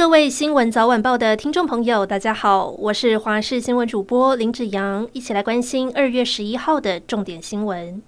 各位新闻早晚报的听众朋友，大家好，我是华视新闻主播林子扬，一起来关心二月十一号的重点新闻。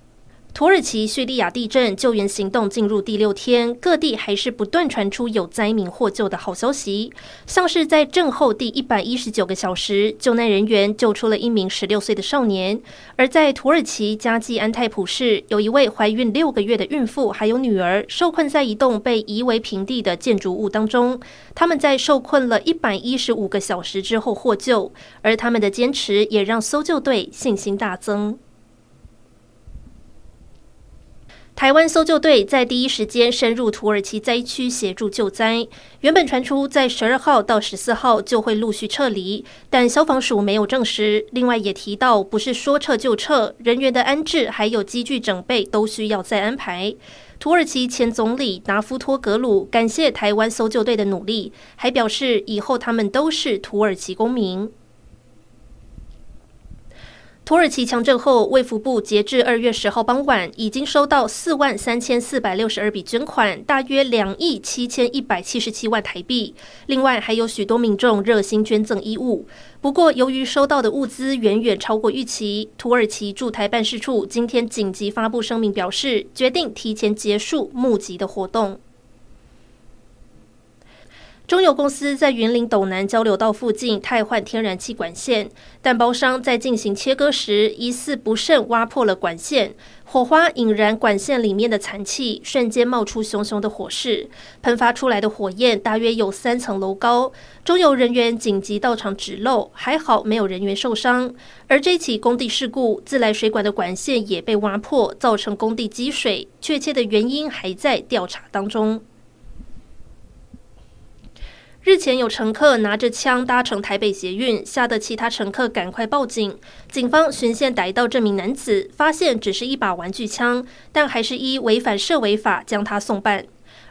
土耳其叙利亚地震救援行动进入第六天，各地还是不断传出有灾民获救的好消息。像是在震后第一百一十九个小时，救难人员救出了一名十六岁的少年；而在土耳其加济安泰普市，有一位怀孕六个月的孕妇还有女儿受困在一栋被夷为平地的建筑物当中。他们在受困了一百一十五个小时之后获救，而他们的坚持也让搜救队信心大增。台湾搜救队在第一时间深入土耳其灾区协助救灾。原本传出在十二号到十四号就会陆续撤离，但消防署没有证实。另外也提到，不是说撤就撤，人员的安置还有机具整备都需要再安排。土耳其前总理达夫托格鲁感谢台湾搜救队的努力，还表示以后他们都是土耳其公民。土耳其强震后，卫福部截至二月十号傍晚，已经收到四万三千四百六十二笔捐款，大约两亿七千一百七十七万台币。另外，还有许多民众热心捐赠衣物。不过，由于收到的物资远远超过预期，土耳其驻台办事处今天紧急发布声明，表示决定提前结束募集的活动。中油公司在云林斗南交流道附近汰换天然气管线，但包商在进行切割时疑似不慎挖破了管线，火花引燃管线里面的残气，瞬间冒出熊熊的火势，喷发出来的火焰大约有三层楼高。中油人员紧急到场止漏，还好没有人员受伤。而这起工地事故，自来水管的管线也被挖破，造成工地积水，确切的原因还在调查当中。日前有乘客拿着枪搭乘台北捷运，吓得其他乘客赶快报警。警方巡线逮到这名男子，发现只是一把玩具枪，但还是依违反射违法将他送办。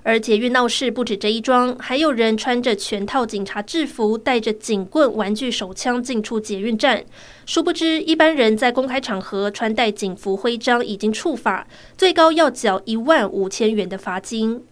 而捷运闹事不止这一桩，还有人穿着全套警察制服，带着警棍、玩具手枪进出捷运站。殊不知，一般人在公开场合穿戴警服徽章已经触法，最高要缴一万五千元的罚金。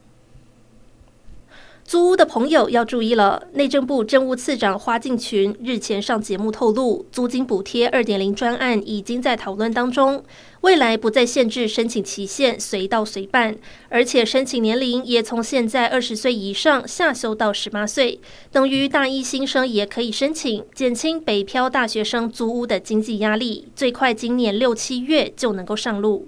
租屋的朋友要注意了，内政部政务次长花敬群日前上节目透露，租金补贴二点零专案已经在讨论当中，未来不再限制申请期限，随到随办，而且申请年龄也从现在二十岁以上下修到十八岁，等于大一新生也可以申请，减轻北漂大学生租屋的经济压力，最快今年六七月就能够上路。